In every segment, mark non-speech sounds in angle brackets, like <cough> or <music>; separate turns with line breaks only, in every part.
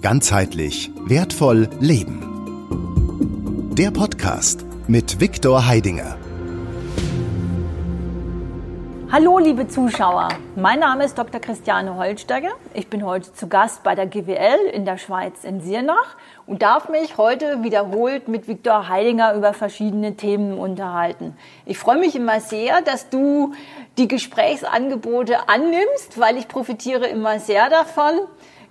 Ganzheitlich wertvoll leben. Der Podcast mit Viktor Heidinger.
Hallo liebe Zuschauer, mein Name ist Dr. Christiane Holsteiger. Ich bin heute zu Gast bei der GWL in der Schweiz in Siernach und darf mich heute wiederholt mit Viktor Heidinger über verschiedene Themen unterhalten. Ich freue mich immer sehr, dass du die Gesprächsangebote annimmst, weil ich profitiere immer sehr davon.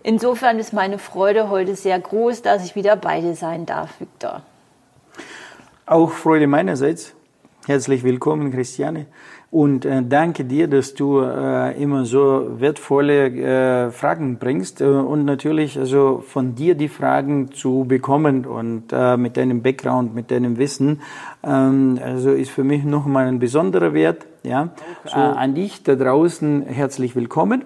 Insofern ist meine Freude heute sehr groß, dass ich wieder bei dir sein darf, Viktor.
Auch Freude meinerseits. Herzlich willkommen, Christiane. Und äh, danke dir, dass du äh, immer so wertvolle äh, Fragen bringst äh, und natürlich also von dir die Fragen zu bekommen und äh, mit deinem Background, mit deinem Wissen, ähm, also ist für mich nochmal ein besonderer Wert. Ja, so. Äh, an dich da draußen herzlich willkommen.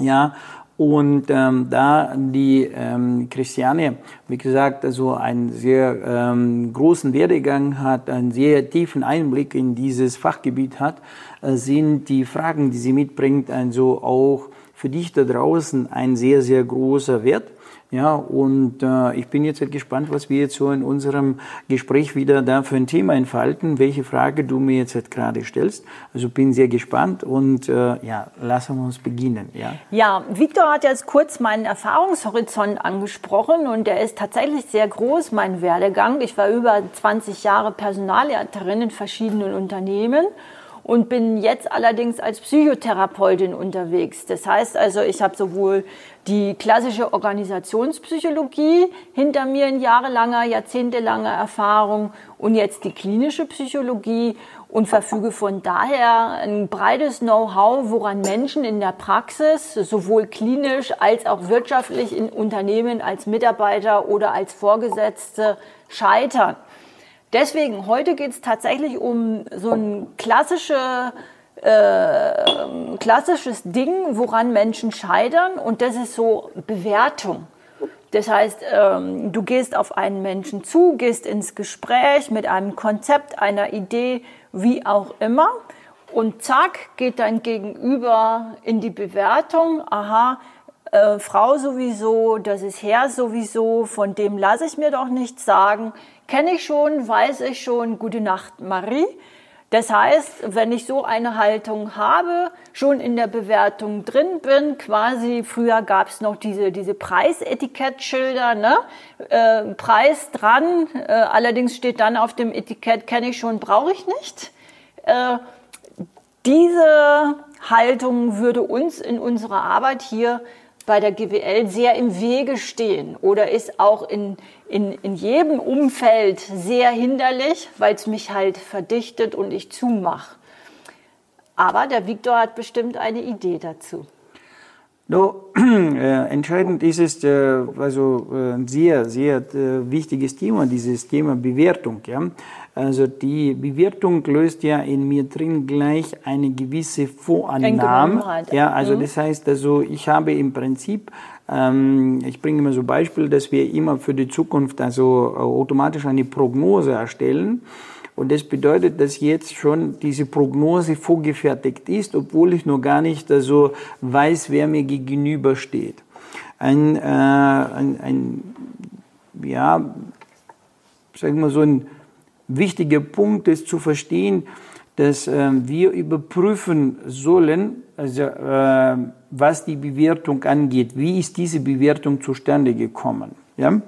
Ja, und ähm, da die ähm, Christiane, wie gesagt, also einen sehr ähm, großen Werdegang hat, einen sehr tiefen Einblick in dieses Fachgebiet hat, äh, sind die Fragen, die sie mitbringt, also auch für dich da draußen ein sehr, sehr großer Wert. Ja, und äh, ich bin jetzt halt gespannt, was wir jetzt so in unserem Gespräch wieder da für ein Thema entfalten, welche Frage du mir jetzt halt gerade stellst. Also bin sehr gespannt und äh, ja, lassen wir uns beginnen. Ja,
ja Victor hat jetzt kurz meinen Erfahrungshorizont angesprochen und der ist tatsächlich sehr groß, mein Werdegang. Ich war über 20 Jahre Personalleiterin in verschiedenen Unternehmen und bin jetzt allerdings als Psychotherapeutin unterwegs. Das heißt also, ich habe sowohl die klassische Organisationspsychologie hinter mir in jahrelanger, jahrzehntelanger Erfahrung und jetzt die klinische Psychologie und verfüge von daher ein breites Know-how, woran Menschen in der Praxis sowohl klinisch als auch wirtschaftlich in Unternehmen als Mitarbeiter oder als Vorgesetzte scheitern. Deswegen, heute geht es tatsächlich um so ein klassische, äh, klassisches Ding, woran Menschen scheitern. Und das ist so Bewertung. Das heißt, ähm, du gehst auf einen Menschen zu, gehst ins Gespräch mit einem Konzept, einer Idee, wie auch immer. Und zack, geht dein Gegenüber in die Bewertung. Aha, äh, Frau sowieso, das ist Herr sowieso, von dem lasse ich mir doch nichts sagen kenne ich schon, weiß ich schon, gute Nacht Marie. Das heißt, wenn ich so eine Haltung habe, schon in der Bewertung drin bin, quasi früher gab es noch diese, diese Preisetikettschilder, ne? Äh, Preis dran, äh, allerdings steht dann auf dem Etikett, kenne ich schon, brauche ich nicht. Äh, diese Haltung würde uns in unserer Arbeit hier bei der GWL sehr im Wege stehen oder ist auch in, in, in jedem Umfeld sehr hinderlich, weil es mich halt verdichtet und ich zumache. Aber der Viktor hat bestimmt eine Idee dazu.
No, <clears throat> äh, entscheidend ist es äh, also äh, ein sehr, sehr äh, wichtiges Thema, dieses Thema Bewertung. Ja? Also die Bewertung löst ja in mir drin gleich eine gewisse Vorannahme. Ja, also mhm. das heißt, also ich habe im Prinzip ähm, ich bringe immer so Beispiel, dass wir immer für die Zukunft also automatisch eine Prognose erstellen. Und das bedeutet, dass jetzt schon diese Prognose vorgefertigt ist, obwohl ich noch gar nicht also weiß, wer mir gegenübersteht. Ein, äh, ein, ein ja, sagen wir so ein wichtiger Punkt ist zu verstehen, dass äh, wir überprüfen sollen, also äh, was die Bewertung angeht. Wie ist diese Bewertung zustande gekommen? Ja,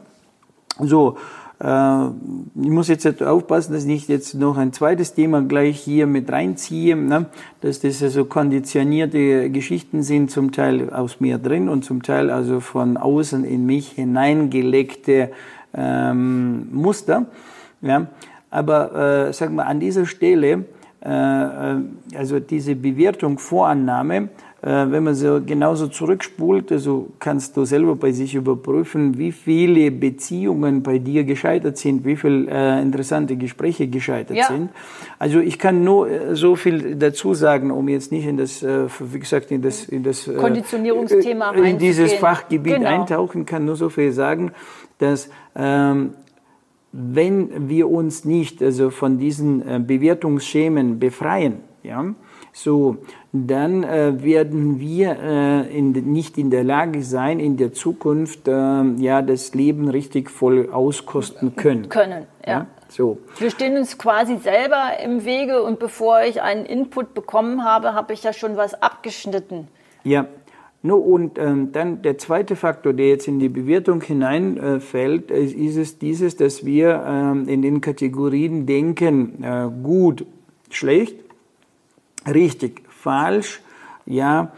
so ich muss jetzt aufpassen, dass ich jetzt noch ein zweites Thema gleich hier mit reinziehe, ne? dass das also konditionierte Geschichten sind, zum Teil aus mir drin und zum Teil also von außen in mich hineingelegte ähm, Muster. Ja? Aber äh, sag mal, an dieser Stelle, äh, äh also diese Bewertung, Vorannahme, äh, wenn man so genauso zurückspult, also kannst du selber bei sich überprüfen, wie viele Beziehungen bei dir gescheitert sind, wie viele äh, interessante Gespräche gescheitert ja. sind. Also ich kann nur äh, so viel dazu sagen, um jetzt nicht in das, äh, wie gesagt, in das, in das
Konditionierungsthema
äh, in dieses Fachgebiet genau. eintauchen, kann nur so viel sagen, dass ähm, wenn wir uns nicht also von diesen äh, Bewertungsschemen befreien, ja, so, dann äh, werden wir äh, in, nicht in der Lage sein, in der Zukunft äh, ja das Leben richtig voll auskosten können.
Können, ja. ja. So. Wir stehen uns quasi selber im Wege und bevor ich einen Input bekommen habe, habe ich ja schon was abgeschnitten.
Ja, No, und ähm, dann der zweite Faktor, der jetzt in die Bewertung hineinfällt, äh, ist es dieses, dass wir ähm, in den Kategorien denken, äh, gut, schlecht, richtig, falsch, ja,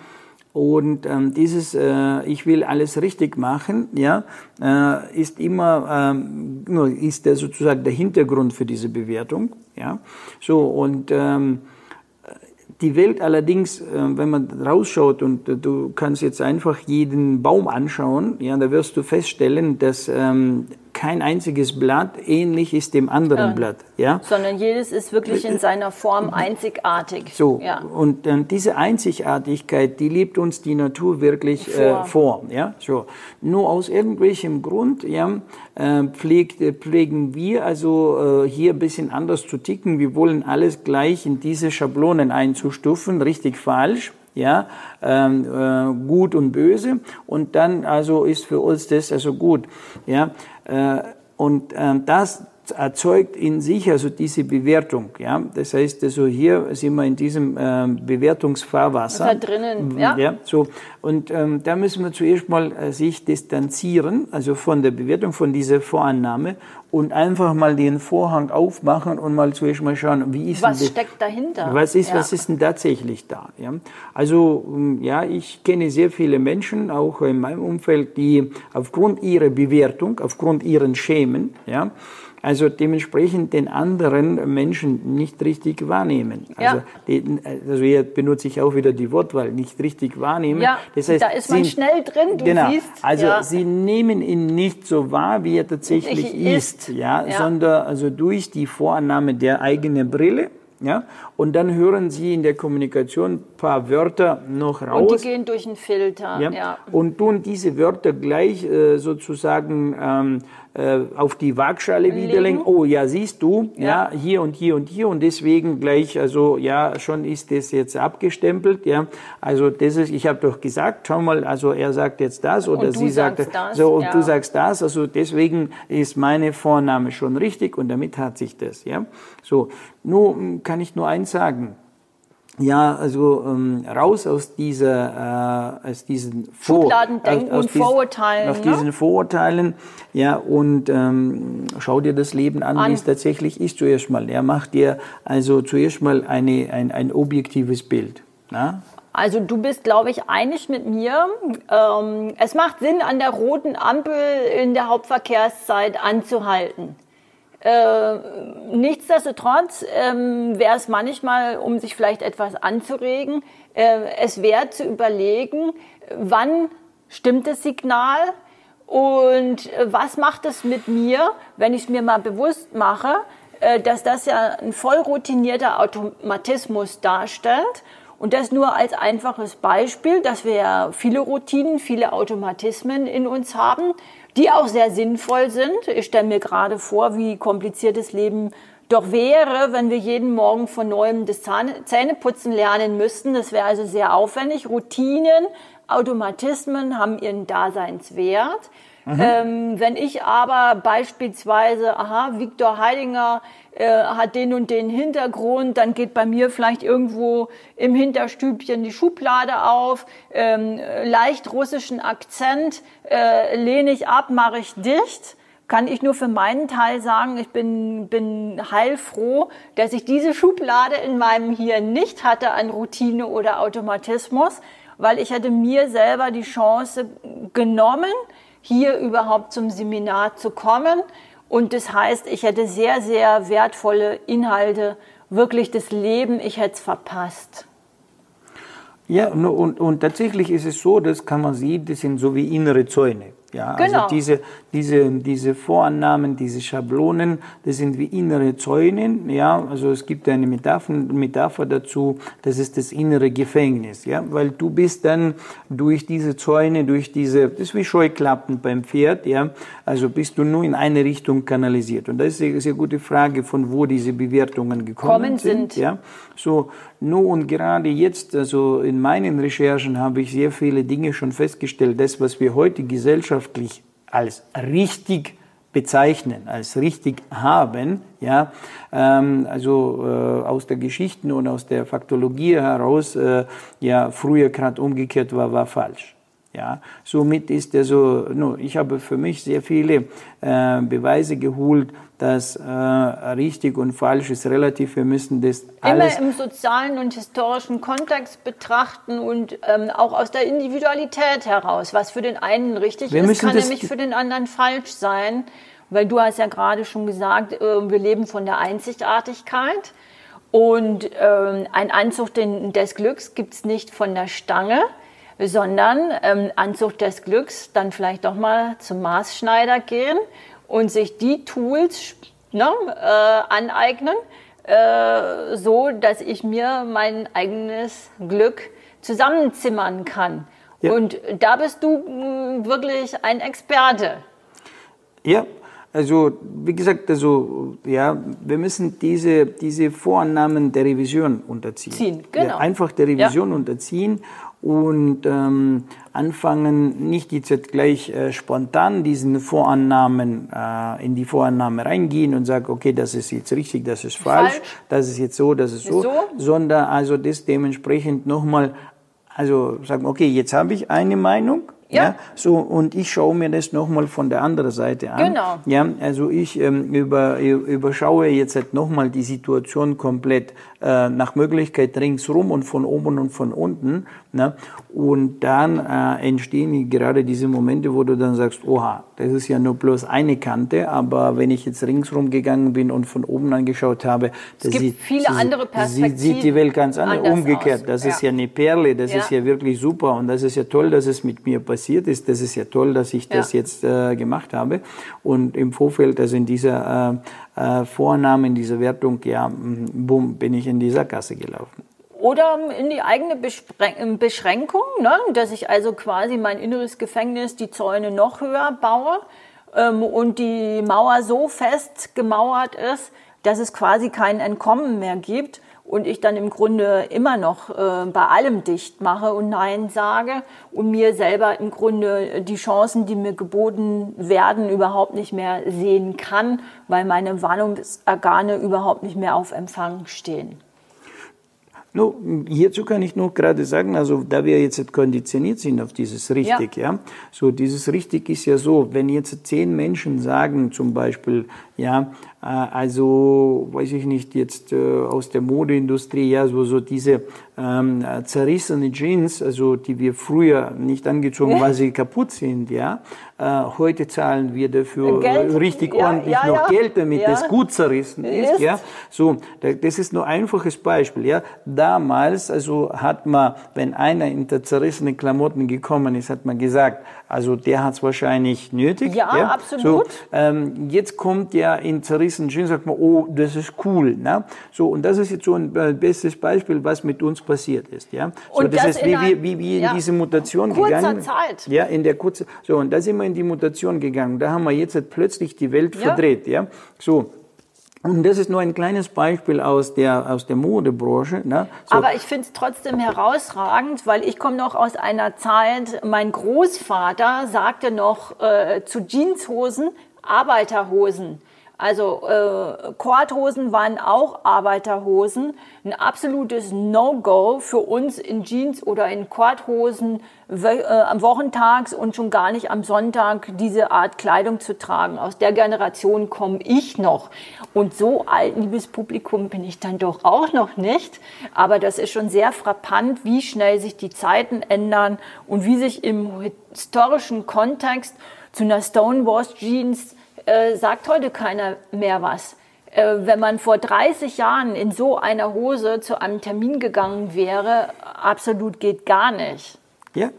und ähm, dieses äh, Ich will alles richtig machen, ja, äh, ist immer ähm, ist der sozusagen der Hintergrund für diese Bewertung, ja. So und ähm, die Welt allerdings, äh, wenn man rausschaut und äh, du kannst jetzt einfach jeden Baum anschauen, ja, da wirst du feststellen, dass ähm, kein einziges Blatt ähnlich ist dem anderen ja. Blatt. Ja?
Sondern jedes ist wirklich in seiner Form einzigartig.
So, ja. und äh, diese Einzigartigkeit, die lebt uns die Natur wirklich vor. Äh, vor ja? so. Nur aus irgendwelchem Grund ja, äh, pflegt, äh, pflegen wir also äh, hier ein bisschen anders zu ticken. Wir wollen alles gleich in diese Schablonen einzustufen, richtig falsch ja, ähm, äh, gut und böse. Und dann also ist für uns das also gut, ja, äh, und äh, das erzeugt in sich also diese Bewertung. Ja? Das heißt, also hier sind wir in diesem äh, Bewertungsfahrwasser.
Da drinnen, ja.
ja so. Und ähm, da müssen wir zuerst mal äh, sich distanzieren, also von der Bewertung, von dieser Vorannahme und einfach mal den Vorhang aufmachen und mal zuerst mal schauen, wie ist
was steckt dahinter?
Was ist, ja. was ist denn tatsächlich da? Ja? Also ähm, ja, ich kenne sehr viele Menschen, auch in meinem Umfeld, die aufgrund ihrer Bewertung, aufgrund ihren Schemen, ja, also dementsprechend den anderen Menschen nicht richtig wahrnehmen. Also, ja. die, also hier benutze ich auch wieder die Wortwahl, nicht richtig wahrnehmen.
Ja, das heißt, da ist man sie, schnell drin, du
genau,
siehst.
Also ja. sie nehmen ihn nicht so wahr, wie er tatsächlich ist, ist ja, ja, sondern also durch die Vorannahme der eigenen Brille ja? Und dann hören Sie in der Kommunikation paar Wörter noch raus.
Und die gehen durch einen Filter. Ja? ja.
Und tun diese Wörter gleich äh, sozusagen ähm, äh, auf die Waagschale widerlegen. Oh ja, siehst du, ja. ja. hier und hier und hier und deswegen gleich, also ja, schon ist das jetzt abgestempelt. Ja, also das ist, ich habe doch gesagt, schau mal, also er sagt jetzt das oder sie sagt das, so und ja. du sagst das. Also deswegen ist meine Vorname schon richtig und damit hat sich das. Ja, so. Nur kann ich nur eins sagen ja, also ähm, raus aus dieser, äh, aus diesen
Vor Schubladendenken aus, aus und Vorurteilen.
Aus ne? diesen Vorurteilen, ja, und ähm, schau dir das Leben an, an. wie es tatsächlich ist zuerst mal. Er macht dir also zuerst mal eine, ein, ein objektives Bild. Na?
Also du bist, glaube ich, einig mit mir. Ähm, es macht Sinn, an der roten Ampel in der Hauptverkehrszeit anzuhalten. Äh, nichtsdestotrotz ähm, wäre es manchmal, um sich vielleicht etwas anzuregen, äh, es wäre zu überlegen, wann stimmt das Signal und äh, was macht es mit mir, wenn ich es mir mal bewusst mache, äh, dass das ja ein voll routinierter Automatismus darstellt. Und das nur als einfaches Beispiel, dass wir ja viele Routinen, viele Automatismen in uns haben, die auch sehr sinnvoll sind. Ich stelle mir gerade vor, wie kompliziert das Leben doch wäre, wenn wir jeden Morgen von neuem das Zähneputzen lernen müssten. Das wäre also sehr aufwendig. Routinen, Automatismen haben ihren Daseinswert. Mhm. Ähm, wenn ich aber beispielsweise, aha, Viktor Heidinger äh, hat den und den Hintergrund, dann geht bei mir vielleicht irgendwo im Hinterstübchen die Schublade auf, ähm, leicht russischen Akzent, äh, lehne ich ab, mache ich dicht kann ich nur für meinen Teil sagen, ich bin, bin heilfroh, dass ich diese Schublade in meinem Hirn nicht hatte an Routine oder Automatismus, weil ich hätte mir selber die Chance genommen, hier überhaupt zum Seminar zu kommen. Und das heißt, ich hätte sehr, sehr wertvolle Inhalte, wirklich das Leben, ich hätte es verpasst.
Ja, und, und, tatsächlich ist es so, das kann man sehen, das sind so wie innere Zäune. Ja,
Genau.
also diese, diese, diese Vorannahmen, diese Schablonen, das sind wie innere Zäune. Ja, also es gibt eine Metapher, Metapher dazu, das ist das innere Gefängnis. Ja, weil du bist dann durch diese Zäune, durch diese, das ist wie Scheuklappen beim Pferd. Ja, also bist du nur in eine Richtung kanalisiert. Und das ist eine sehr gute Frage, von wo diese Bewertungen gekommen
Kommen sind.
Ja, so, nur und gerade jetzt, also in meinen Recherchen habe ich sehr viele Dinge schon festgestellt. Das, was wir heute gesellschaftlich als richtig bezeichnen, als richtig haben, ja, ähm, also äh, aus der Geschichten und aus der Faktologie heraus, äh, ja, früher gerade umgekehrt war, war falsch. Ja, somit ist also, no, ich habe für mich sehr viele äh, Beweise geholt, dass äh, richtig und falsch ist relativ. Wir müssen das alles
Immer im sozialen und historischen Kontext betrachten und ähm, auch aus der Individualität heraus. Was für den einen richtig
Wir
ist, kann nämlich für den anderen falsch sein. Weil du hast ja gerade schon gesagt, äh, wir leben von der Einzigartigkeit. Und ähm, ein Anzug des Glücks gibt es nicht von der Stange, sondern ähm, Anzug des Glücks dann vielleicht doch mal zum Maßschneider gehen und sich die Tools ne, äh, aneignen, äh, so dass ich mir mein eigenes Glück zusammenzimmern kann.
Ja.
Und da bist du mh, wirklich ein Experte.
Ja, also wie gesagt, also ja, wir müssen diese, diese Vorannahmen der Revision unterziehen.
Ziehen, genau.
Ja, einfach der Revision unterziehen und ähm, anfangen, nicht jetzt gleich äh, spontan diesen Vorannahmen äh, in die Vorannahme reingehen und sagen, okay, das ist jetzt richtig, das ist falsch,
Falsch.
das ist jetzt so, das ist so,
So.
sondern also das dementsprechend nochmal, also sagen, okay, jetzt habe ich eine Meinung.
Ja.
so und ich schaue mir das nochmal von der anderen Seite an.
Genau.
Ja, also ich ähm, über, überschaue jetzt halt nochmal die Situation komplett äh, nach Möglichkeit ringsrum und von oben und von unten. Ne? Und dann äh, entstehen gerade diese Momente, wo du dann sagst, oha, das ist ja nur bloß eine Kante, aber wenn ich jetzt ringsrum gegangen bin und von oben angeschaut habe, das sieht,
viele andere
sieht,
Perspektiven
sieht die Welt ganz anders.
anders
Umgekehrt,
aus.
das ist
Ja.
ja eine Perle, das
Ja.
ist ja wirklich super und das ist ja toll, dass es mit mir passiert ist. Das ist ja toll, dass ich das
Ja.
jetzt äh, gemacht habe. Und im Vorfeld, also in dieser äh, Vornahme, in dieser Wertung, ja, mm, bumm, bin ich in die Sackgasse gelaufen.
Oder in die eigene Beschränkung, ne? dass ich also quasi mein inneres Gefängnis, die Zäune noch höher baue ähm, und die Mauer so fest gemauert ist, dass es quasi kein Entkommen mehr gibt und ich dann im Grunde immer noch äh, bei allem dicht mache und Nein sage und mir selber im Grunde die Chancen, die mir geboten werden, überhaupt nicht mehr sehen kann, weil meine Warnungsorgane überhaupt nicht mehr auf Empfang stehen.
No, hierzu kann ich nur gerade sagen, also da wir jetzt konditioniert sind auf dieses richtig, ja. so dieses richtig ist ja so, wenn jetzt zehn Menschen sagen zum Beispiel, ja, also weiß ich nicht jetzt äh, aus der Modeindustrie, ja, so so diese ähm, äh, zerrissene Jeans, also die wir früher nicht angezogen, weil sie kaputt sind, ja. Äh, heute zahlen wir dafür
Geld,
äh, richtig
ja,
ordentlich
ja,
noch. Geld, damit
Ja.
es gut zerrissen ist,
Ist.
ja. So, da- das ist nur ein einfaches Beispiel. Ja. Damals, also hat man, wenn einer in der zerrissenen Klamotten gekommen ist, hat man gesagt, also der hat es wahrscheinlich nötig.
Ja, absolut.
So, ähm, jetzt kommt ja in zerrissenen Jeans, sagt man, oh, das ist cool. Ne? So, und das ist jetzt so ein äh, bestes Beispiel, was mit uns passiert ist. Ja. So,
Und
das,
das in
wie,
ein-
wir, wie wir in
ja.
diese Mutation
Kurzer
gegangen
Zeit.
Ja, in der kurzen. So, und da sind wir in die Mutation gegangen. Da haben wir jetzt halt plötzlich die Welt
Ja.
verdreht. Ja. So. Und das ist nur ein kleines Beispiel aus der, aus der Modebranche. Ne? So,
Aber ich finde es trotzdem herausragend, weil ich komme noch aus einer Zeit, mein Großvater sagte noch äh, zu Jeanshosen Arbeiterhosen. Also äh, Korthosen waren auch Arbeiterhosen. Ein absolutes No-Go für uns in Jeans oder in Korthosen we- äh, am Wochentags und schon gar nicht am Sonntag diese Art Kleidung zu tragen. Aus der Generation komme ich noch. Und so alt, liebes Publikum, bin ich dann doch auch noch nicht. Aber das ist schon sehr frappant, wie schnell sich die Zeiten ändern und wie sich im historischen Kontext zu einer Stonewashed Jeans äh, sagt heute keiner mehr was. Äh, wenn man vor 30 Jahren in so einer Hose zu einem Termin gegangen wäre, absolut geht gar nicht.
Ja,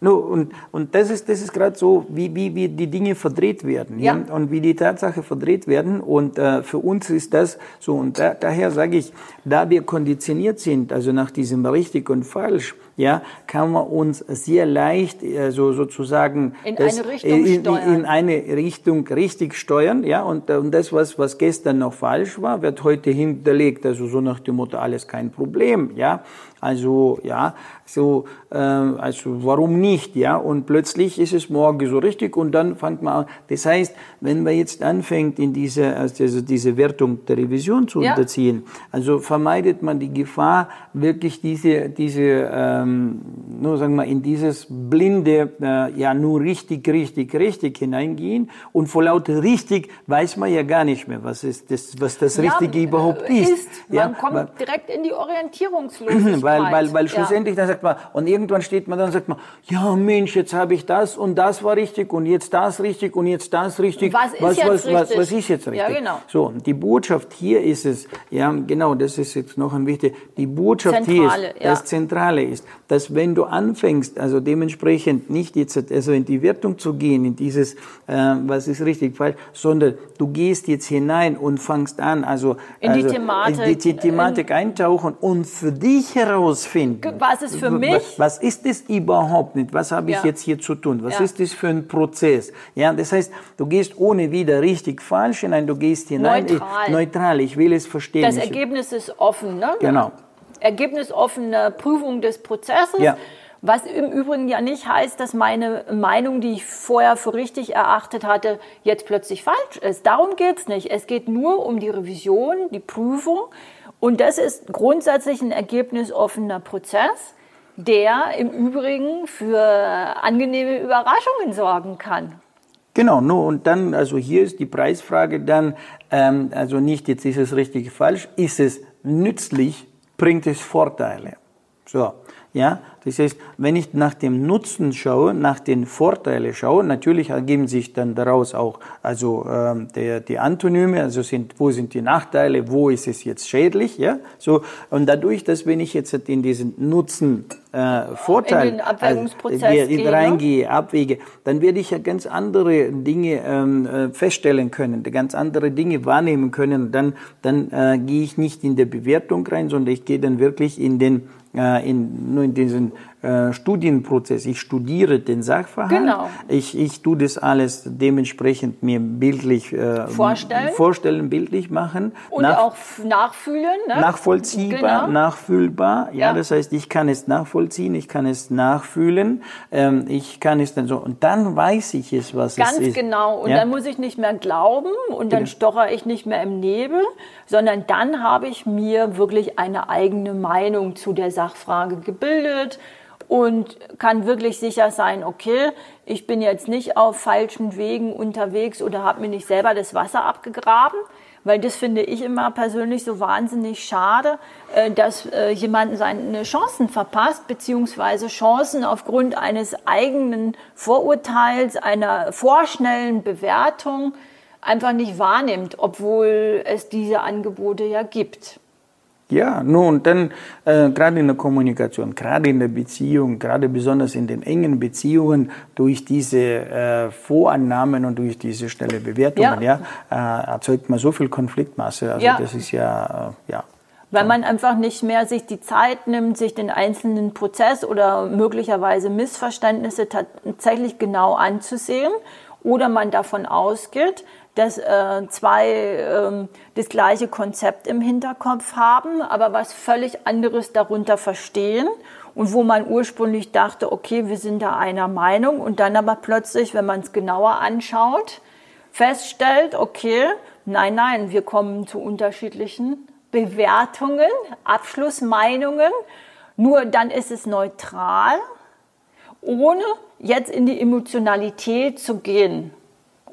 No, und, und das ist, das ist gerade so, wie, wie, wie die Dinge verdreht werden ja. ja. und wie die Tatsache verdreht werden. Und äh, für uns ist das so. Und da, daher sage ich, da wir konditioniert sind, also nach diesem richtig und falsch, ja, kann man uns sehr leicht also sozusagen
in das, eine Richtung
in,
steuern.
in eine Richtung richtig steuern, ja, und, und das, was, was gestern noch falsch war, wird heute hinterlegt, also so nach dem Motto, alles kein Problem, ja, also, ja, so, äh, also warum nicht, ja? Und plötzlich ist es morgen so richtig und dann fängt man an. Das heißt, wenn man jetzt anfängt, in diese, also diese Wertung der Revision zu ja. unterziehen, also vermeidet man die Gefahr, wirklich diese, diese, ähm, nur sagen wir, in dieses blinde, äh, ja, nur richtig, richtig, richtig hineingehen und vor lauter richtig weiß man ja gar nicht mehr, was ist das, was das Richtige ja, überhaupt ist. ist.
Man ja? kommt direkt in die Orientierungslosigkeit. <clears throat>
Weil, weil, weil schlussendlich ja. dann sagt man, und irgendwann steht man dann und sagt man, ja Mensch, jetzt habe ich das und das war richtig und jetzt das richtig und jetzt das richtig.
Was ist was, jetzt
was,
richtig?
Was, was ist jetzt richtig?
Ja, genau.
So, die Botschaft hier ist es, ja, genau, das ist jetzt noch ein wichtig, die Botschaft Zentrale, hier ist, ja. das Zentrale ist, dass wenn du anfängst, also dementsprechend nicht jetzt also in die Wertung zu gehen, in dieses, äh, was ist richtig, falsch, sondern du gehst jetzt hinein und fangst an, also
in
die
also, Thematik,
in die Thematik eintauchen und für dich herausfinden.
Was ist für mich?
Was ist das überhaupt nicht? Was habe ich ja. jetzt hier zu tun? Was ja. ist das für ein Prozess? Ja, das heißt, du gehst ohne wieder richtig falsch hinein, du gehst hinein.
Neutral.
Ich, neutral, ich will es verstehen.
Das Ergebnis ist offen, ne?
Genau.
Ergebnisoffene Prüfung des Prozesses.
Ja.
Was im Übrigen ja nicht heißt, dass meine Meinung, die ich vorher für richtig erachtet hatte, jetzt plötzlich falsch ist. Darum geht's nicht. Es geht nur um die Revision, die Prüfung. Und das ist grundsätzlich ein ergebnisoffener Prozess, der im Übrigen für angenehme Überraschungen sorgen kann.
Genau, no, und dann, also hier ist die Preisfrage dann, ähm, also nicht jetzt ist es richtig falsch, ist es nützlich, bringt es Vorteile. So, ja, das heißt, wenn ich nach dem Nutzen schaue, nach den Vorteilen schaue, natürlich ergeben sich dann daraus auch also ähm, der, die Antonyme, also sind, wo sind die Nachteile, wo ist es jetzt schädlich, ja, so und dadurch, dass wenn ich jetzt in diesen Nutzen äh, Vorteil
in den Abwägungsprozess
also, gehe, ne? reingehe, ne? abwäge, dann werde ich ja ganz andere Dinge ähm, äh, feststellen können, ganz andere Dinge wahrnehmen können. Dann, dann äh, gehe ich nicht in der Bewertung rein, sondern ich gehe dann wirklich in den äh, in, nur in diesen äh, Studienprozess. Ich studiere den Sachverhalt.
Genau.
Ich, ich tue das alles dementsprechend mir bildlich
äh, vorstellen.
vorstellen, bildlich machen.
Und nach, auch nachfühlen. Ne?
Nachvollziehbar, genau. nachfühlbar. Ja, ja, das heißt, ich kann es nachvollziehen, ich kann es nachfühlen, ähm, ich kann es dann so. Und dann weiß ich es, was
Ganz
es ist.
Ganz genau. Und ja? dann muss ich nicht mehr glauben und dann genau. stocher ich nicht mehr im Nebel, sondern dann habe ich mir wirklich eine eigene Meinung zu der Sachfrage gebildet und kann wirklich sicher sein, okay, ich bin jetzt nicht auf falschen Wegen unterwegs oder habe mir nicht selber das Wasser abgegraben, weil das finde ich immer persönlich so wahnsinnig schade, äh, dass äh, jemand seine Chancen verpasst, beziehungsweise Chancen aufgrund eines eigenen Vorurteils, einer vorschnellen Bewertung einfach nicht wahrnimmt, obwohl es diese Angebote ja gibt.
Ja, nun, dann äh, gerade in der Kommunikation, gerade in der Beziehung, gerade besonders in den engen Beziehungen, durch diese äh, Vorannahmen und durch diese schnelle Bewertungen, ja, ja äh, erzeugt man so viel Konfliktmasse. Also ja. das ist ja, äh, ja.
Weil man einfach nicht mehr sich die Zeit nimmt, sich den einzelnen Prozess oder möglicherweise Missverständnisse tatsächlich genau anzusehen oder man davon ausgeht, dass äh, zwei äh, das gleiche Konzept im Hinterkopf haben, aber was völlig anderes darunter verstehen und wo man ursprünglich dachte, okay, wir sind da einer Meinung und dann aber plötzlich, wenn man es genauer anschaut, feststellt, okay, nein, nein, wir kommen zu unterschiedlichen Bewertungen, Abschlussmeinungen, nur dann ist es neutral, ohne jetzt in die Emotionalität zu gehen.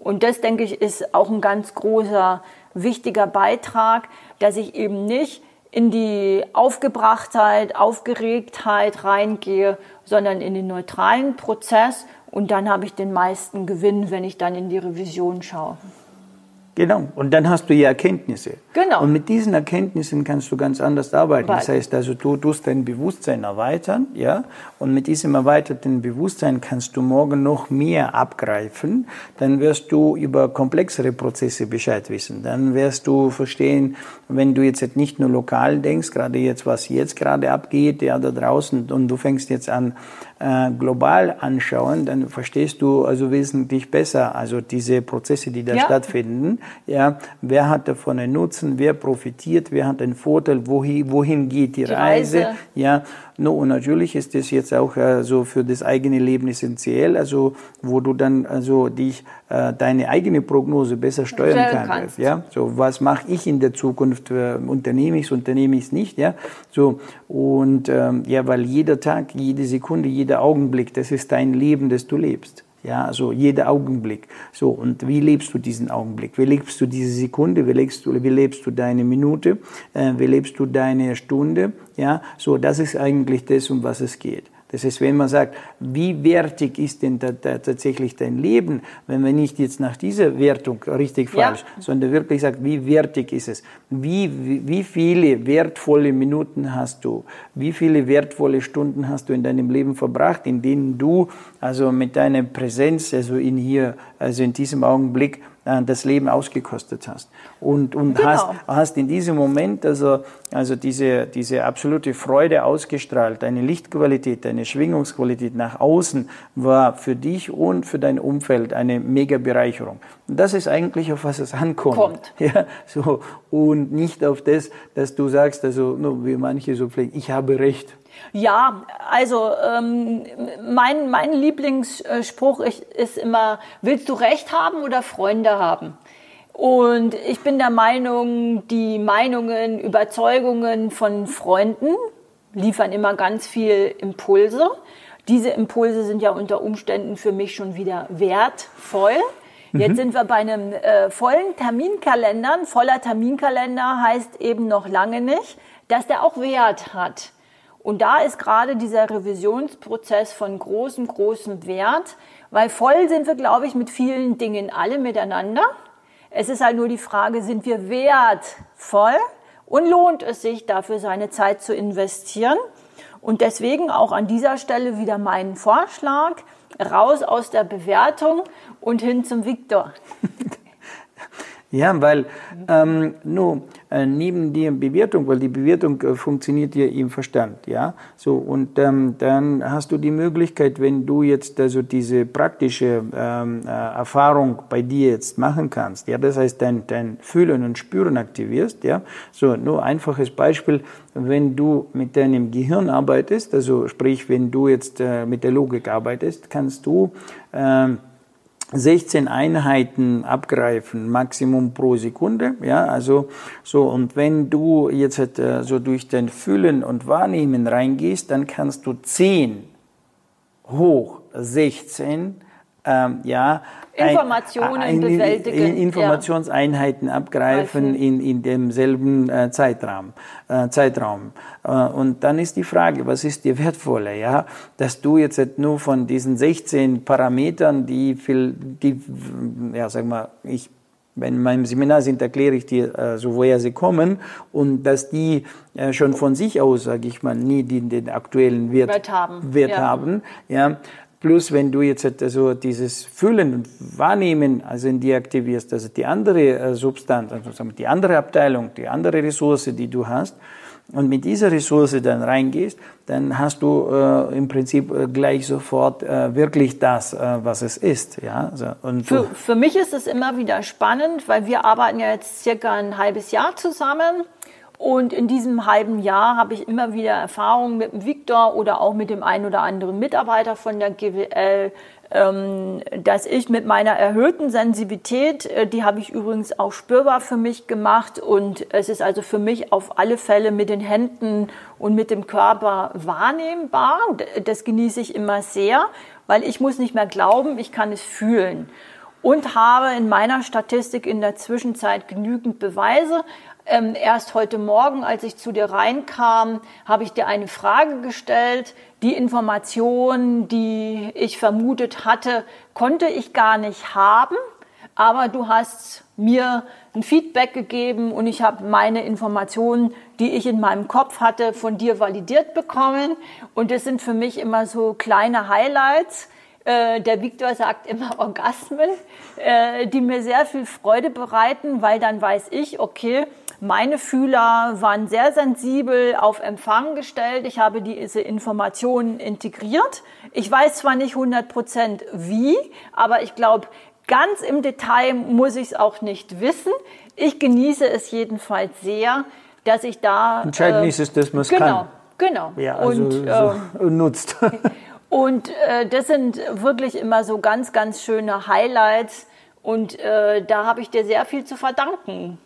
Und das, denke ich, ist auch ein ganz großer, wichtiger Beitrag, dass ich eben nicht in die Aufgebrachtheit, Aufgeregtheit reingehe, sondern in den neutralen Prozess. Und dann habe ich den meisten Gewinn, wenn ich dann in die Revision schaue.
Genau. Und dann hast du ja Erkenntnisse.
Genau.
Und mit diesen Erkenntnissen kannst du ganz anders arbeiten.
Weil-
Das heißt also, du tust dein Bewusstsein erweitern, ja. Und mit diesem erweiterten Bewusstsein kannst du morgen noch mehr abgreifen. Dann wirst du über komplexere Prozesse Bescheid wissen. Dann wirst du verstehen, wenn du jetzt nicht nur lokal denkst, gerade jetzt, was jetzt gerade abgeht, ja, da draußen, und du fängst jetzt an, äh, global anschauen, dann verstehst du also wesentlich besser, also diese Prozesse, die da
Ja.
stattfinden. Ja, wer hat davon einen Nutzen, wer profitiert, wer hat einen Vorteil, wohin, wohin geht die,
Die
Reise.
Reise.
Ja, no, und natürlich ist das jetzt auch äh, so für das eigene Leben essentiell, also wo du dann also dich äh, deine eigene Prognose besser steuern
Steuern
kannst.
kannst.
Ja, so was mache ich in der Zukunft? Äh, unternehme ich es, unternehme ich es nicht? Ja, so und ähm, ja, weil jeder Tag, jede Sekunde, jeder Augenblick, das ist dein Leben, das du lebst. Ja, also jeder Augenblick. So, und wie lebst du diesen Augenblick? Wie lebst du diese Sekunde? Wie lebst du, wie lebst du deine Minute? Äh, wie lebst du deine Stunde? Ja, so, das ist eigentlich das, um was es geht. Das heißt, wenn man sagt, wie wertig ist denn da, da tatsächlich dein Leben, wenn man nicht jetzt nach dieser Wertung richtig
Ja.
falsch, sondern wirklich sagt, wie wertig ist es? Wie, wie, wie viele wertvolle Minuten hast du? Wie viele wertvolle Stunden hast du in deinem Leben verbracht, in denen du also mit deiner Präsenz, also in hier, also in diesem Augenblick, äh, das Leben ausgekostet hast. Und, und
Genau.
hast, hast in diesem Moment also, also diese, diese absolute Freude ausgestrahlt, deine Lichtqualität, deine Schwingungsqualität nach außen war für dich und für dein Umfeld eine mega Bereicherung. Und das ist eigentlich, auf was es ankommt.
Kommt. <laughs>
Ja, so. Und nicht auf das, dass du sagst, also, nur wie manche so pflegen, ich habe recht.
Ja, also ähm, mein, mein Lieblingsspruch ist immer, willst du Recht haben oder Freunde haben? Und ich bin der Meinung, die Meinungen, Überzeugungen von Freunden liefern immer ganz viel Impulse. Diese Impulse sind ja unter Umständen für mich schon wieder wertvoll. Jetzt sind wir bei einem äh, vollen Terminkalender. Ein voller Terminkalender heißt eben noch lange nicht, dass der auch Wert hat. Und da ist gerade dieser Revisionsprozess von großem, großem Wert, weil voll sind wir, glaube ich, mit vielen Dingen alle miteinander. Es ist halt nur die Frage, sind wir wertvoll und lohnt es sich dafür seine Zeit zu investieren? Und deswegen auch an dieser Stelle wieder mein Vorschlag, raus aus der Bewertung und hin zum Viktor. <laughs>
Ja, weil ähm, nur äh, neben der Bewertung, weil die Bewertung äh, funktioniert ja im Verstand, ja, so und ähm, dann hast du die Möglichkeit, wenn du jetzt also diese praktische ähm, äh, Erfahrung bei dir jetzt machen kannst, ja, das heißt dein dein Fühlen und Spüren aktivierst, ja, so nur einfaches Beispiel, wenn du mit deinem Gehirn arbeitest, also sprich, wenn du jetzt äh, mit der Logik arbeitest, kannst du ähm, 16 Einheiten abgreifen, Maximum pro Sekunde, ja, also so, und wenn du jetzt äh, so durch dein Fühlen und Wahrnehmen reingehst, dann kannst du 10 hoch 16, ähm, ja, ein-
Informationen
ein-
bewältigen,
Informationseinheiten abgreifen
Greifen.
in, in demselben äh, Zeitraum. Äh, Zeitraum. Äh, und dann ist die Frage, was ist dir wertvoller, ja? Dass du jetzt nur von diesen 16 Parametern, die viel, die, ja, sag mal, ich wenn in meinem Seminar sind, erkläre ich dir, äh, so woher sie kommen und dass die äh, schon von sich aus, sage ich mal, nie den, den aktuellen Wert,
Wert haben,
Wert
ja.
haben. Ja. Plus, wenn du jetzt also dieses Fühlen und Wahrnehmen also in dir aktivierst, also die andere äh, Substanz, also die andere Abteilung, die andere Ressource, die du hast, und mit dieser Ressource dann reingehst, dann hast du äh, im Prinzip äh, gleich sofort äh, wirklich das, äh, was es ist. Ja? Also, und
Für, für mich ist es immer wieder spannend, weil wir arbeiten ja jetzt circa ein halbes Jahr zusammen. Und in diesem halben Jahr habe ich immer wieder Erfahrungen mit dem Viktor oder auch mit dem einen oder anderen Mitarbeiter von der GWL, ähm, dass ich mit meiner erhöhten Sensibilität, äh, die habe ich übrigens auch spürbar für mich gemacht und es ist also für mich auf alle Fälle mit den Händen und mit dem Körper wahrnehmbar. Das genieße ich immer sehr, weil ich muss nicht mehr glauben, ich kann es fühlen und habe in meiner Statistik in der Zwischenzeit genügend Beweise. Ähm, erst heute Morgen, als ich zu dir reinkam, habe ich dir eine Frage gestellt. Die Information, die ich vermutet hatte, konnte ich gar nicht haben. aber du hast mir ein Feedback gegeben und ich habe meine Informationen, die ich in meinem Kopf hatte, von dir validiert bekommen. Und das sind für mich immer so kleine Highlights. Äh, der Viktor sagt immer <laughs> Orgasmen, äh, die mir sehr viel Freude bereiten, weil dann weiß ich, okay, meine Fühler waren sehr sensibel auf Empfang gestellt. Ich habe diese Informationen integriert. Ich weiß zwar nicht 100 Prozent wie, aber ich glaube, Ganz im Detail muss ich es auch nicht wissen. Ich genieße es jedenfalls sehr, dass ich da.
Entscheidend äh, ist es, dass man es
genau,
kann.
Genau,
Ja, also
und,
so <laughs>
äh,
nutzt. <laughs>
und äh, das sind wirklich immer so ganz, ganz schöne Highlights. Und äh, da habe ich dir sehr viel zu verdanken.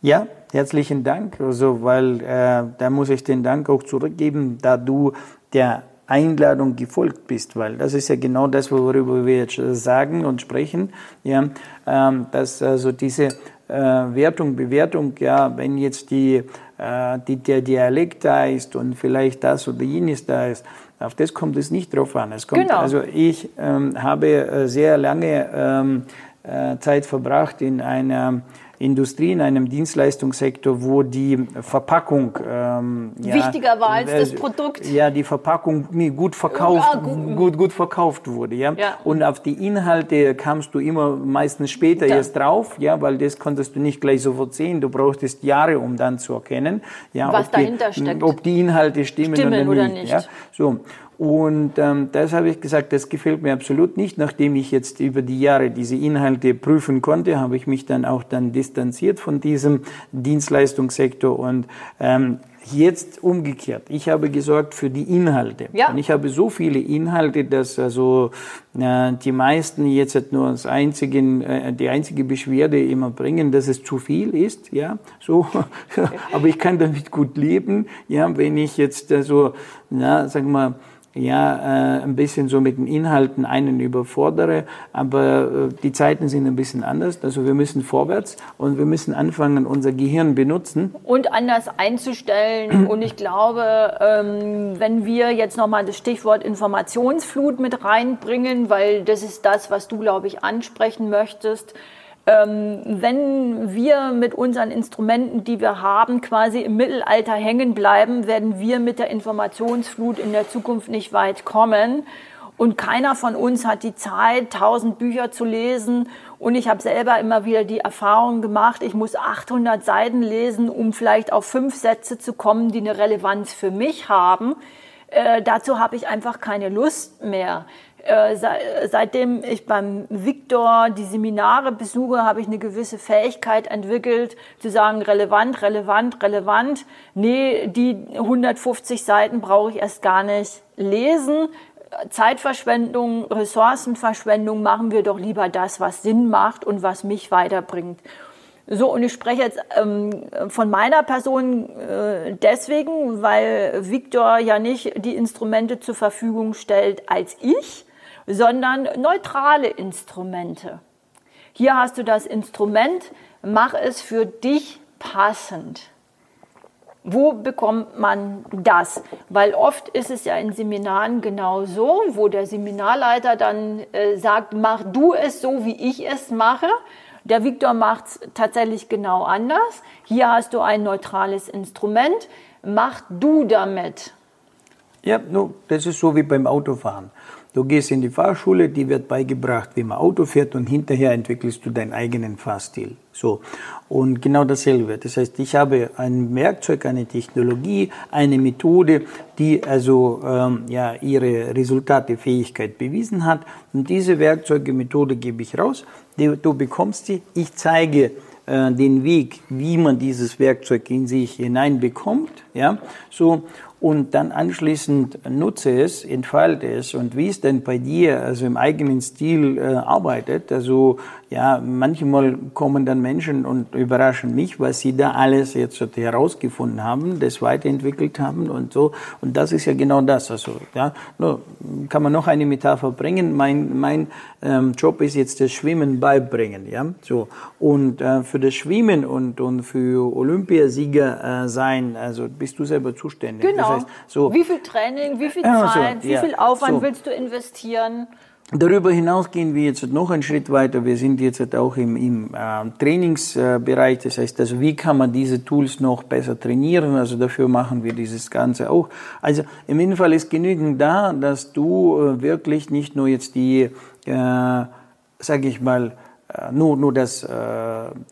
Ja, herzlichen Dank. Also, weil äh, da muss ich den Dank auch zurückgeben, da du der Einladung gefolgt bist, weil das ist ja genau das, worüber wir jetzt sagen und sprechen, ja, ähm, dass also diese äh, Wertung, Bewertung, ja, wenn jetzt die, äh, die, der Dialekt da ist und vielleicht das oder jenes da ist, auf das kommt es nicht drauf an. Es kommt,
Genau.
Also ich ähm, habe äh, sehr lange ähm, äh, Zeit verbracht in einer Industrie, in einem Dienstleistungssektor, wo die Verpackung ähm, ja,
Wichtiger war als das
äh,
Produkt.
Ja, die Verpackung nee, gut verkauft,
Ja, gut.
gut, gut verkauft wurde. Ja?
Ja.
Und auf die Inhalte kamst du immer meistens später
Ja.
erst drauf, ja, weil das konntest du nicht gleich sofort sehen. Du brauchtest Jahre, um dann zu erkennen, ja,
Was
ob die,
dahinter steckt.
ob die Inhalte stimmen,
Stimmen
oder,
oder
nicht.
nicht.
Ja? So. Und ähm, das habe ich gesagt, das gefällt mir absolut nicht. Nachdem ich jetzt über die Jahre diese Inhalte prüfen konnte, habe ich mich dann auch dann distanziert von diesem Dienstleistungssektor und ähm, jetzt umgekehrt. Ich habe gesorgt für die Inhalte.
Ja.
Und ich habe so viele Inhalte, dass also äh, die meisten jetzt nur das einzigen, äh, die einzige Beschwerde immer bringen, dass es zu viel ist, ja, so. <laughs> Aber ich kann damit gut leben, ja, wenn ich jetzt also, na, sagen wir mal, ja, äh, ein bisschen so mit den Inhalten einen überfordere, aber äh, die Zeiten sind ein bisschen anders. Also wir müssen vorwärts und wir müssen anfangen, unser Gehirn benutzen.
und anders einzustellen. <clears throat> Und ich glaube, ähm, wenn wir jetzt nochmal das Stichwort Informationsflut mit reinbringen, weil das ist das, was du, glaube ich, ansprechen möchtest. Ähm, wenn wir mit unseren Instrumenten, die wir haben, quasi im Mittelalter hängen bleiben, werden wir mit der Informationsflut in der Zukunft nicht weit kommen. Und keiner von uns hat die Zeit, tausend Bücher zu lesen. Und ich habe selber immer wieder die Erfahrung gemacht, ich muss 800 Seiten lesen, um vielleicht auf fünf Sätze zu kommen, die eine Relevanz für mich haben. Äh, dazu habe ich einfach keine Lust mehr. Äh, sei, seitdem ich beim Viktor die Seminare besuche, habe ich eine gewisse Fähigkeit entwickelt, zu sagen, relevant, relevant, relevant. Nee, die 150 Seiten brauche ich erst gar nicht lesen. Zeitverschwendung, Ressourcenverschwendung machen wir doch lieber das, was Sinn macht und was mich weiterbringt. So, und ich spreche jetzt ähm, von meiner Person äh, deswegen, weil Viktor ja nicht die Instrumente zur Verfügung stellt als ich, sondern neutrale Instrumente. Hier hast du das Instrument, mach es für dich passend. Wo bekommt man das? Weil oft ist es ja in Seminaren genau so, wo der Seminarleiter dann äh, sagt, mach du es so, wie ich es mache. Der Viktor macht es tatsächlich genau anders. Hier hast du ein neutrales Instrument. Mach du damit.
Ja, no, das ist so wie beim Autofahren. Du gehst in die Fahrschule, die wird beigebracht, wie man Auto fährt und hinterher entwickelst du deinen eigenen Fahrstil. So. Und genau dasselbe. Das heißt, ich habe ein Werkzeug, eine Technologie, eine Methode, die also ähm, ja, ihre Resultate, Fähigkeit bewiesen hat. Und diese Werkzeuge, Methode gebe ich raus. Du bekommst sie. Ich zeige äh, den Weg, wie man dieses Werkzeug in sich hineinbekommt. Ja, so und dann anschließend nutze es, entfalte es und wie es denn bei dir also im eigenen Stil äh, arbeitet. Also ja, manchmal kommen dann Menschen und überraschen mich, was sie da alles jetzt herausgefunden haben, das weiterentwickelt haben und so. Und das ist ja genau das. Also ja, nur kann man noch eine Metapher bringen. Mein mein ähm, Job ist jetzt das Schwimmen beibringen, ja. So und äh, für das Schwimmen und und für Olympiasieger äh, sein, also bist du selber zuständig.
Genau.
Das heißt, so
Wie viel Training, wie viel
Ja, so,
Zeit, wie
ja,
viel Aufwand
so.
willst du investieren?
Darüber hinaus gehen wir jetzt noch einen Schritt weiter. Wir sind jetzt auch im, im äh, Trainingsbereich. Das heißt, also wie kann man diese Tools noch besser trainieren? Also dafür machen wir dieses Ganze auch. Also im Innenfall ist genügend da, dass du äh, wirklich nicht nur jetzt die, äh, sage ich mal, nur, nur das, äh,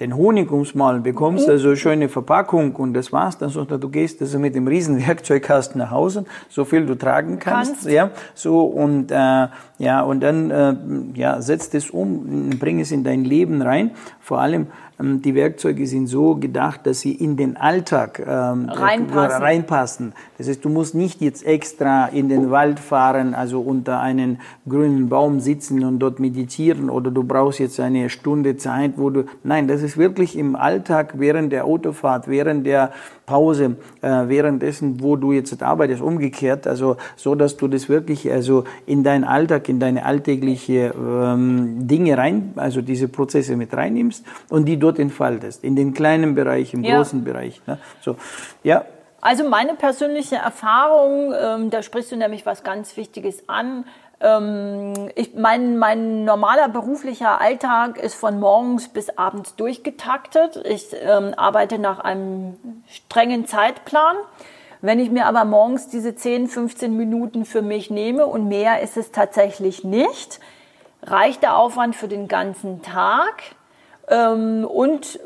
den Honig ums Malen bekommst, also schöne Verpackung und das war's dann, sondern du gehst also mit dem riesen Werkzeugkasten nach Hause, so viel du tragen kannst, kannst. ja, so und äh, ja und dann äh, ja setzt es um, bring es in dein Leben rein, vor allem die Werkzeuge sind so gedacht, dass sie in den Alltag ähm, reinpassen. reinpassen. Das heißt, du musst nicht jetzt extra in den Wald fahren, also unter einen grünen Baum sitzen und dort meditieren oder du brauchst jetzt eine Stunde Zeit, wo du, nein, das ist wirklich im Alltag während der Autofahrt, während der Pause, äh, währenddessen, wo du jetzt arbeitest, umgekehrt, also so, dass du das wirklich also in deinen Alltag, in deine alltägliche ähm, Dinge rein, also diese Prozesse mit reinnimmst und die dort entfaltest, in den kleinen Bereich, im ja. großen Bereich. Ne? So, ja.
Also meine persönliche Erfahrung, ähm, da sprichst du nämlich was ganz Wichtiges an. Ähm, ich, mein, mein normaler beruflicher Alltag ist von morgens bis abends durchgetaktet. Ich ähm, arbeite nach einem strengen Zeitplan. Wenn ich mir aber morgens diese 10, 15 Minuten für mich nehme und mehr ist es tatsächlich nicht, reicht der Aufwand für den ganzen Tag ähm, und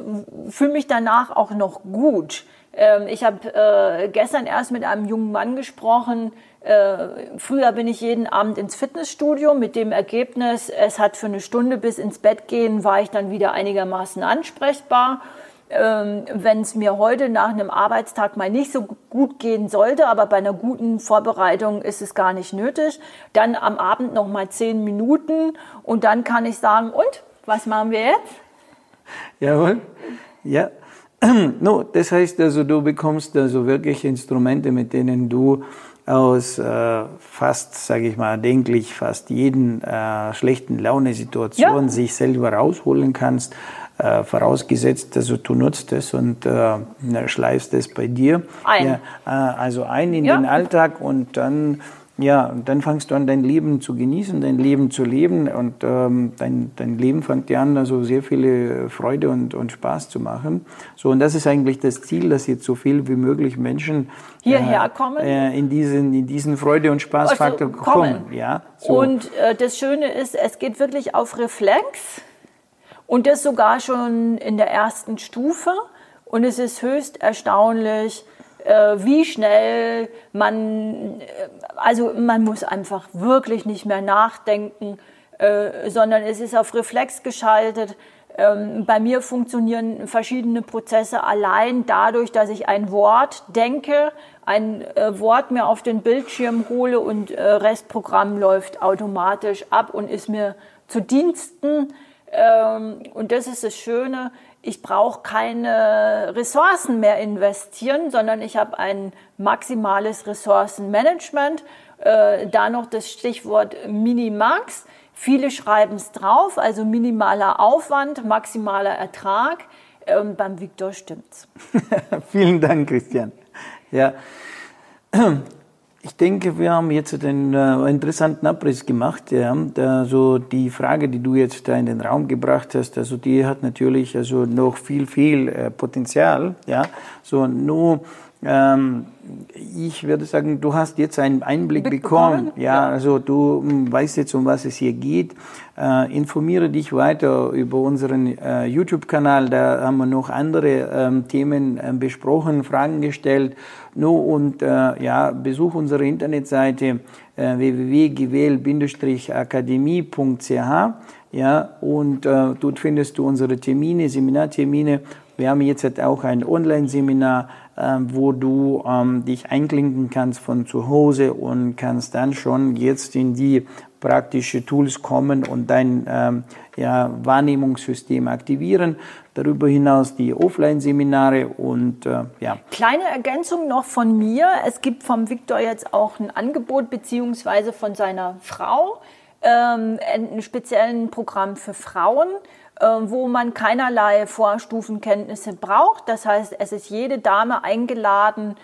fühle mich danach auch noch gut. Ähm, ich habe äh, gestern erst mit einem jungen Mann gesprochen. Äh, früher bin ich jeden Abend ins Fitnessstudio mit dem Ergebnis, es hat für eine Stunde bis ins Bett gehen, war ich dann wieder einigermaßen ansprechbar. Ähm, Wenn es mir heute nach einem Arbeitstag mal nicht so gut gehen sollte, aber bei einer guten Vorbereitung ist es gar nicht nötig, dann am Abend noch mal zehn Minuten und dann kann ich sagen, und was machen wir jetzt?
Jawohl. Ja. <clears throat> No, das heißt also, du bekommst also wirklich Instrumente, mit denen du aus äh, fast, sage ich mal, denklich fast jeden äh, schlechten Launesituation ja. sich selber rausholen kannst. Äh, vorausgesetzt, also du nutzt es und äh, schleifst es bei dir.
Ein. Ja,
äh, also ein in ja. den Alltag und dann ja, und dann fangst du an, dein Leben zu genießen, dein Leben zu leben und ähm, dein, dein Leben fängt dir an, also sehr viele Freude und, und Spaß zu machen. So, und das ist eigentlich das Ziel, dass jetzt so viel wie möglich Menschen
hierher äh, kommen,
äh, in diesen, in diesen Freude- und Spaßfaktor also kommen. kommen. Ja,
so. Und äh, das Schöne ist, es geht wirklich auf Reflex und das sogar schon in der ersten Stufe und es ist höchst erstaunlich, äh, wie schnell man, äh, also man muss einfach wirklich nicht mehr nachdenken, äh, sondern es ist auf Reflex geschaltet. Ähm, bei mir funktionieren verschiedene Prozesse allein dadurch, dass ich ein Wort denke, ein Wort mir auf den Bildschirm hole und Restprogramm läuft automatisch ab und ist mir zu Diensten. Ähm, und das ist das Schöne ich brauche keine Ressourcen mehr investieren, sondern ich habe ein maximales Ressourcenmanagement. Äh, da noch das Stichwort Minimax. Viele schreiben es drauf, also minimaler Aufwand, maximaler Ertrag. Ähm, beim Victor stimmt's. <laughs>
Vielen Dank, Christian. Ja. Ich denke, wir haben jetzt einen äh, interessanten Abriss gemacht. Ja. Also die Frage, die du jetzt da in den Raum gebracht hast, also die hat natürlich also noch viel, viel äh, Potenzial. Ja. So nur ich würde sagen, du hast jetzt einen Einblick bekommen. bekommen. Ja, also du hm, weißt jetzt, um was es hier geht. Äh, informiere dich weiter über unseren äh, YouTube-Kanal. Da haben wir noch andere ähm, Themen äh, besprochen, Fragen gestellt. No, und äh, ja, besuch unsere Internetseite äh, www.gewähl-akademie.ch. Ja, und äh, dort findest du unsere Termine, Seminartermine. Wir haben jetzt auch ein Online-Seminar ähm, wo du ähm, dich einklinken kannst von zu Hause und kannst dann schon jetzt in die praktische Tools kommen und dein ähm, ja, Wahrnehmungssystem aktivieren. Darüber hinaus die Offline-Seminare und äh, ja.
Kleine Ergänzung noch von mir. Es gibt vom Viktor jetzt auch ein Angebot beziehungsweise von seiner Frau ähm, ein speziellen Programm für Frauen ähm, wo man keinerlei Vorstufenkenntnisse braucht. Das heißt, es ist jede Dame eingeladen,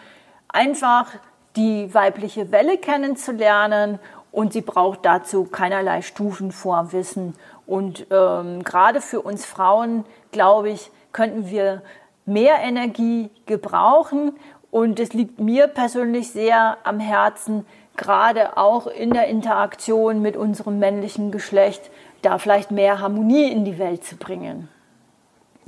einfach die weibliche Welle kennenzulernen und sie braucht dazu keinerlei Stufenvorwissen. Und ähm, gerade für uns Frauen, glaube ich, könnten wir mehr Energie gebrauchen. Und es liegt mir persönlich sehr am Herzen, gerade auch in der Interaktion mit unserem männlichen Geschlecht, da vielleicht mehr Harmonie in die Welt zu bringen.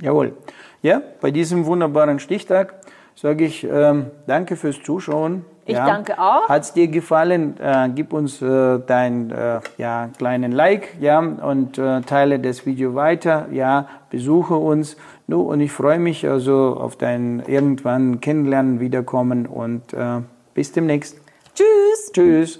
Jawohl. Ja, bei diesem wunderbaren Stichtag sage ich ähm, danke fürs Zuschauen.
Ich ja. danke auch.
Hat es dir gefallen? Äh, gib uns äh, deinen äh, ja, kleinen Like ja, und äh, teile das Video weiter. Ja, besuche uns. No, und ich freue mich also auf dein irgendwann Kennenlernen, Wiederkommen und äh, bis demnächst.
Tschüss.
Tschüss.